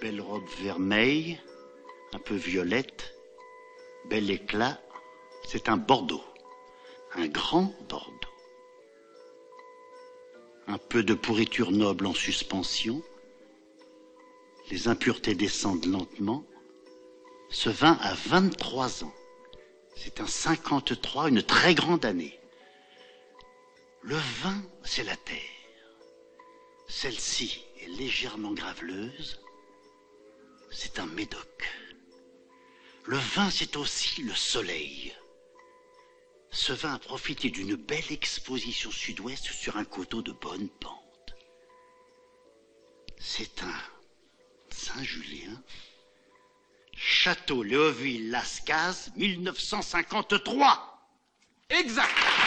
Belle robe vermeille, un peu violette, bel éclat. C'est un Bordeaux, un grand Bordeaux. Un peu de pourriture noble en suspension. Les impuretés descendent lentement. Ce vin a 23 ans. C'est un 53, une très grande année. Le vin, c'est la terre. Celle-ci est légèrement graveleuse. C'est un médoc. Le vin, c'est aussi le soleil. Ce vin a profité d'une belle exposition sud-ouest sur un coteau de bonne pente. C'est un Saint-Julien. Château Léoville-Lascaz, 1953. Exact